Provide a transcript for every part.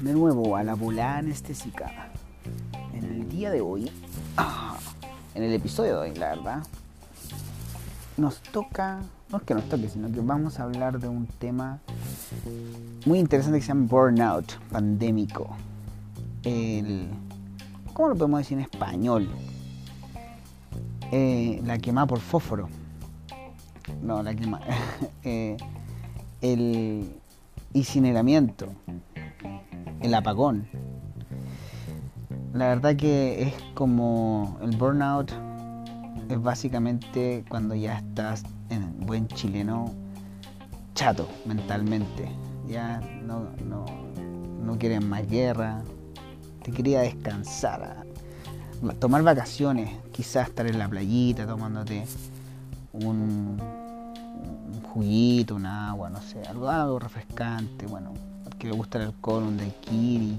De nuevo a la volada anestésica. En el día de hoy, en el episodio de hoy, la verdad, nos toca, no es que nos toque, sino que vamos a hablar de un tema muy interesante que se llama burnout pandémico. El, ¿Cómo lo podemos decir en español? Eh, la quemada por fósforo. No, la quemada. eh, el incineramiento, el apagón. La verdad que es como el burnout es básicamente cuando ya estás en buen chileno chato mentalmente. Ya no, no, no quieres más guerra, te quería descansar, tomar vacaciones, quizás estar en la playita tomándote un, juguito, un agua, no sé, algo, algo refrescante, bueno, que le gusta el alcohol, un daiquiri,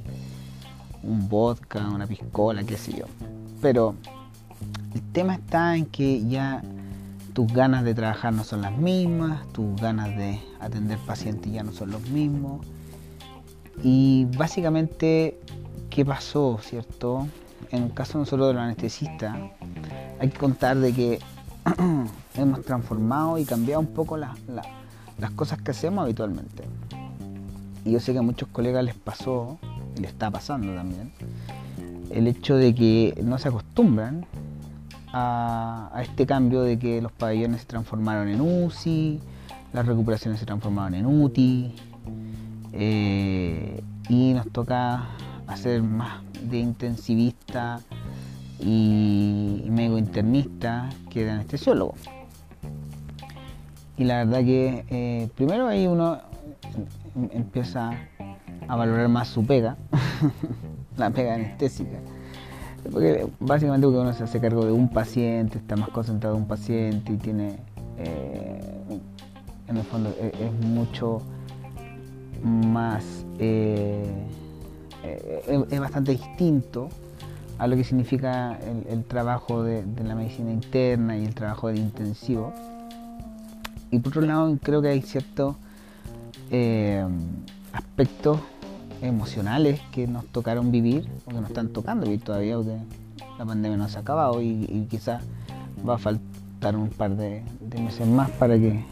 un vodka, una piscola, qué sé yo. Pero el tema está en que ya tus ganas de trabajar no son las mismas, tus ganas de atender pacientes ya no son los mismos. Y básicamente, ¿qué pasó, cierto? En el caso nosotros de los anestesistas, hay que contar de que hemos transformado y cambiado un poco las cosas que hacemos habitualmente. Y yo sé que a muchos colegas les pasó, y les está pasando también, el hecho de que no se acostumbran a, este cambio de que los pabellones se transformaron en UCI, las recuperaciones se transformaron en UTI, eh, y nos toca hacer más de intensivista y, médico internista que de anestesiólogo. Y la verdad que eh, primero ahí uno empieza a valorar más su pega, la pega anestésica. Porque básicamente uno se hace cargo de un paciente, está más concentrado en un paciente y tiene, eh, en el fondo, es, es mucho más, eh, es, bastante distinto a lo que significa el, el trabajo de, de, la medicina interna y el trabajo del intensivo. Y por otro lado, creo que hay ciertos eh, aspectos emocionales que nos tocaron vivir o que nos están tocando vivir todavía porque la pandemia no se ha acabado y, y quizás va a faltar un par de, de, meses más para que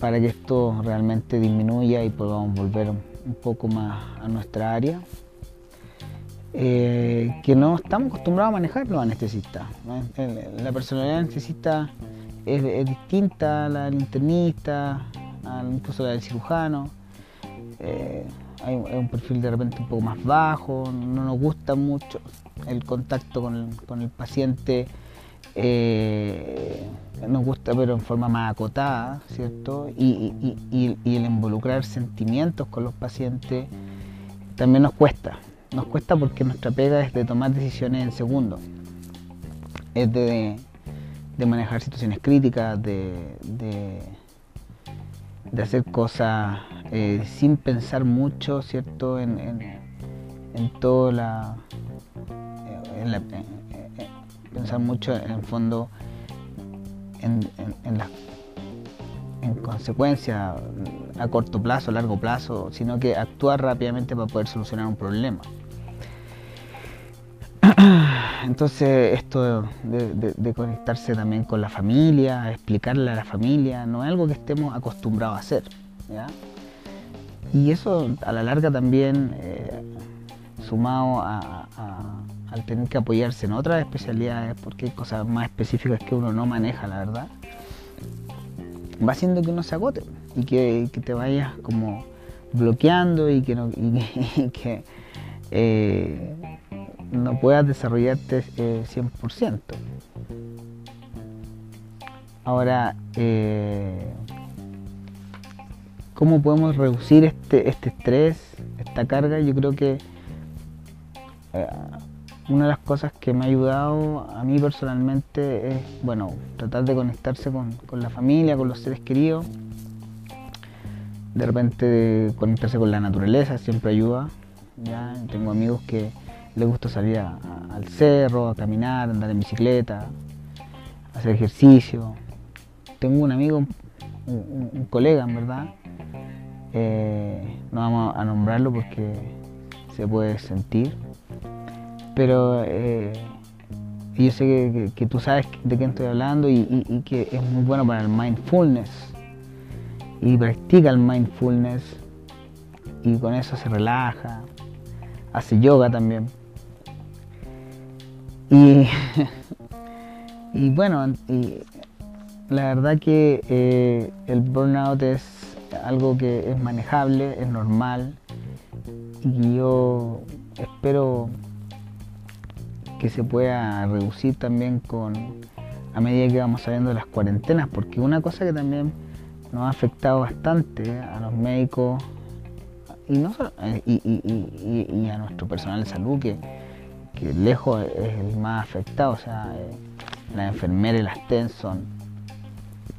para que esto realmente disminuya y podamos volver un poco más a nuestra área eh, que no estamos acostumbrados a manejar los anestesistas la personalidad anestesista es, distinta a la del internista incluso la del cirujano. Eh, hay un perfil de repente un poco más bajo, no nos gusta mucho el contacto con el, paciente, eh, nos gusta pero en forma más acotada, ¿cierto? Y, el involucrar sentimientos con los pacientes también nos cuesta, nos cuesta porque nuestra pega es de tomar decisiones en segundos, es de, de manejar situaciones críticas, de, de, hacer cosas eh, sin pensar mucho, ¿cierto? En, en, en todo la, la en, pensar mucho en el fondo en, en, la en consecuencia a corto plazo, a largo plazo, sino que actuar rápidamente para poder solucionar un problema. Entonces esto de, conectarse también con la familia, explicarle a la familia, no es algo que estemos acostumbrados a hacer. Y eso a la larga también, eh, sumado al tener que apoyarse en otras especialidades, porque hay cosas más específicas que uno no maneja, la verdad, va haciendo que uno se agote y que, te vayas como bloqueando y que no, y eh, no puedas desarrollarte eh, 100%. Ahora, eh, ¿cómo podemos reducir este, este estrés, esta carga? Yo creo que eh, una de las cosas que me ha ayudado a mí personalmente es, bueno, tratar de conectarse con, con la familia, con los seres queridos. De repente conectarse con la naturaleza siempre ayuda. Tengo amigos que les gusta salir al cerro, a caminar, andar en bicicleta, hacer ejercicio. Tengo un amigo, un, colega en verdad, Eh, no vamos a nombrarlo porque se puede sentir, pero eh, yo sé que, tú sabes de quién estoy hablando y, que es muy bueno para el mindfulness. Y practica el mindfulness y con eso se relaja, hace yoga también. Y, y bueno, y la verdad que eh, el burnout es algo que es manejable, es normal. Y yo espero que se pueda reducir también con a medida que vamos saliendo de las cuarentenas, porque una cosa que también nos ha afectado bastante a los médicos y, no eh, y, a nuestro personal de salud, que, lejos es el más afectado, o sea, eh, las enfermeras y las TEN son,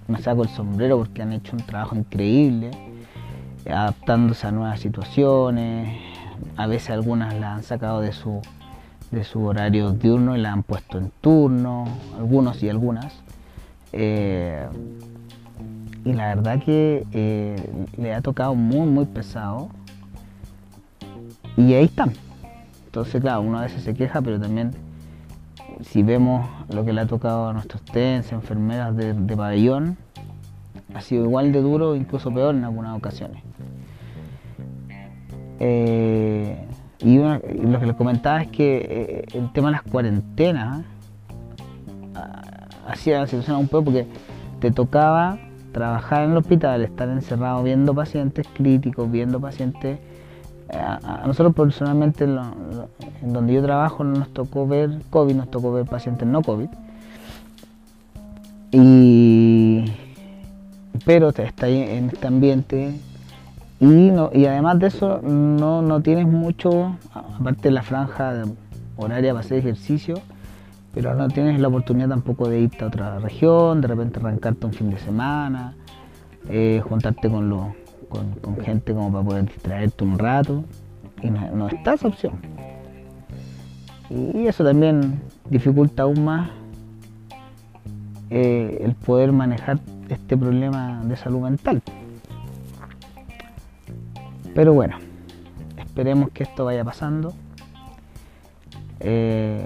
me saco el sombrero porque han hecho un trabajo increíble, adaptándose a nuevas situaciones, a veces algunas las han sacado de su de su horario diurno y la han puesto en turno, algunos y algunas. Eh, y la verdad que eh, le ha tocado muy, muy pesado. Y ahí están. Entonces, claro, uno a veces se queja, pero también si vemos lo que le ha tocado a nuestros TENS, enfermeras de, pabellón, ha sido igual de duro, incluso peor en algunas ocasiones. Eh, y, lo que les comentaba es que eh, el tema de las cuarentenas ah, hacía la situación un poco porque te tocaba trabajar en el hospital, estar encerrado viendo pacientes críticos, viendo pacientes. A, nosotros personalmente, en donde yo trabajo, no nos tocó ver COVID, nos tocó ver pacientes no COVID. Y, pero está ahí en este ambiente y, no, y además de eso, no, no tienes mucho, aparte de la franja horaria para hacer ejercicio, pero no tienes la oportunidad tampoco de irte a otra región, de repente arrancarte un fin de semana, eh, juntarte con, lo, con, gente como para poder distraerte un rato. Y no, está esa opción. Y eso también dificulta aún más eh, el poder manejar este problema de salud mental. Pero bueno, esperemos que esto vaya pasando. Eh,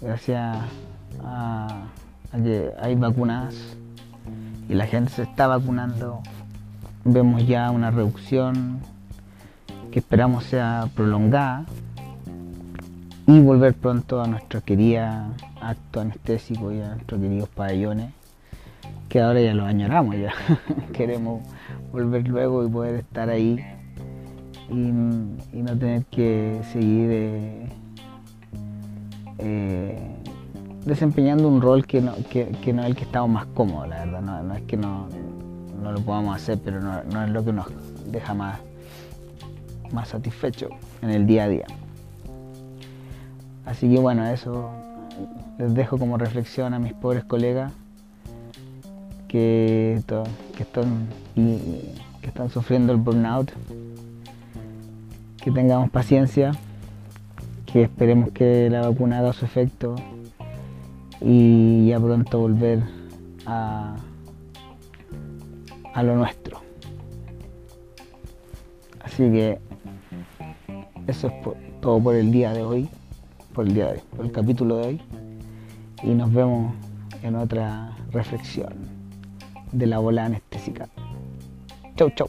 gracias a, que hay vacunas y la gente se está vacunando, vemos ya una reducción que esperamos sea prolongada y volver pronto a nuestro querido acto anestésico y a nuestros queridos pabellones que ahora ya los añoramos ya queremos volver luego y poder estar ahí y, no tener que seguir eh, eh, desempeñando un rol que no, que, no es el que estamos más cómodos, la verdad. No, es que no, lo podamos hacer, pero no, es lo que nos deja más, más satisfecho en el día a día. Así que bueno, eso les dejo como reflexión a mis pobres colegas que, que, están, que están sufriendo el burnout que tengamos paciencia, que esperemos que la vacuna haga su efecto y ya pronto volver a, a lo nuestro. Así que eso es todo por el día de hoy, por el día de hoy, por el capítulo de hoy. Y nos vemos en otra reflexión de la bola anestésica. Chau, chau.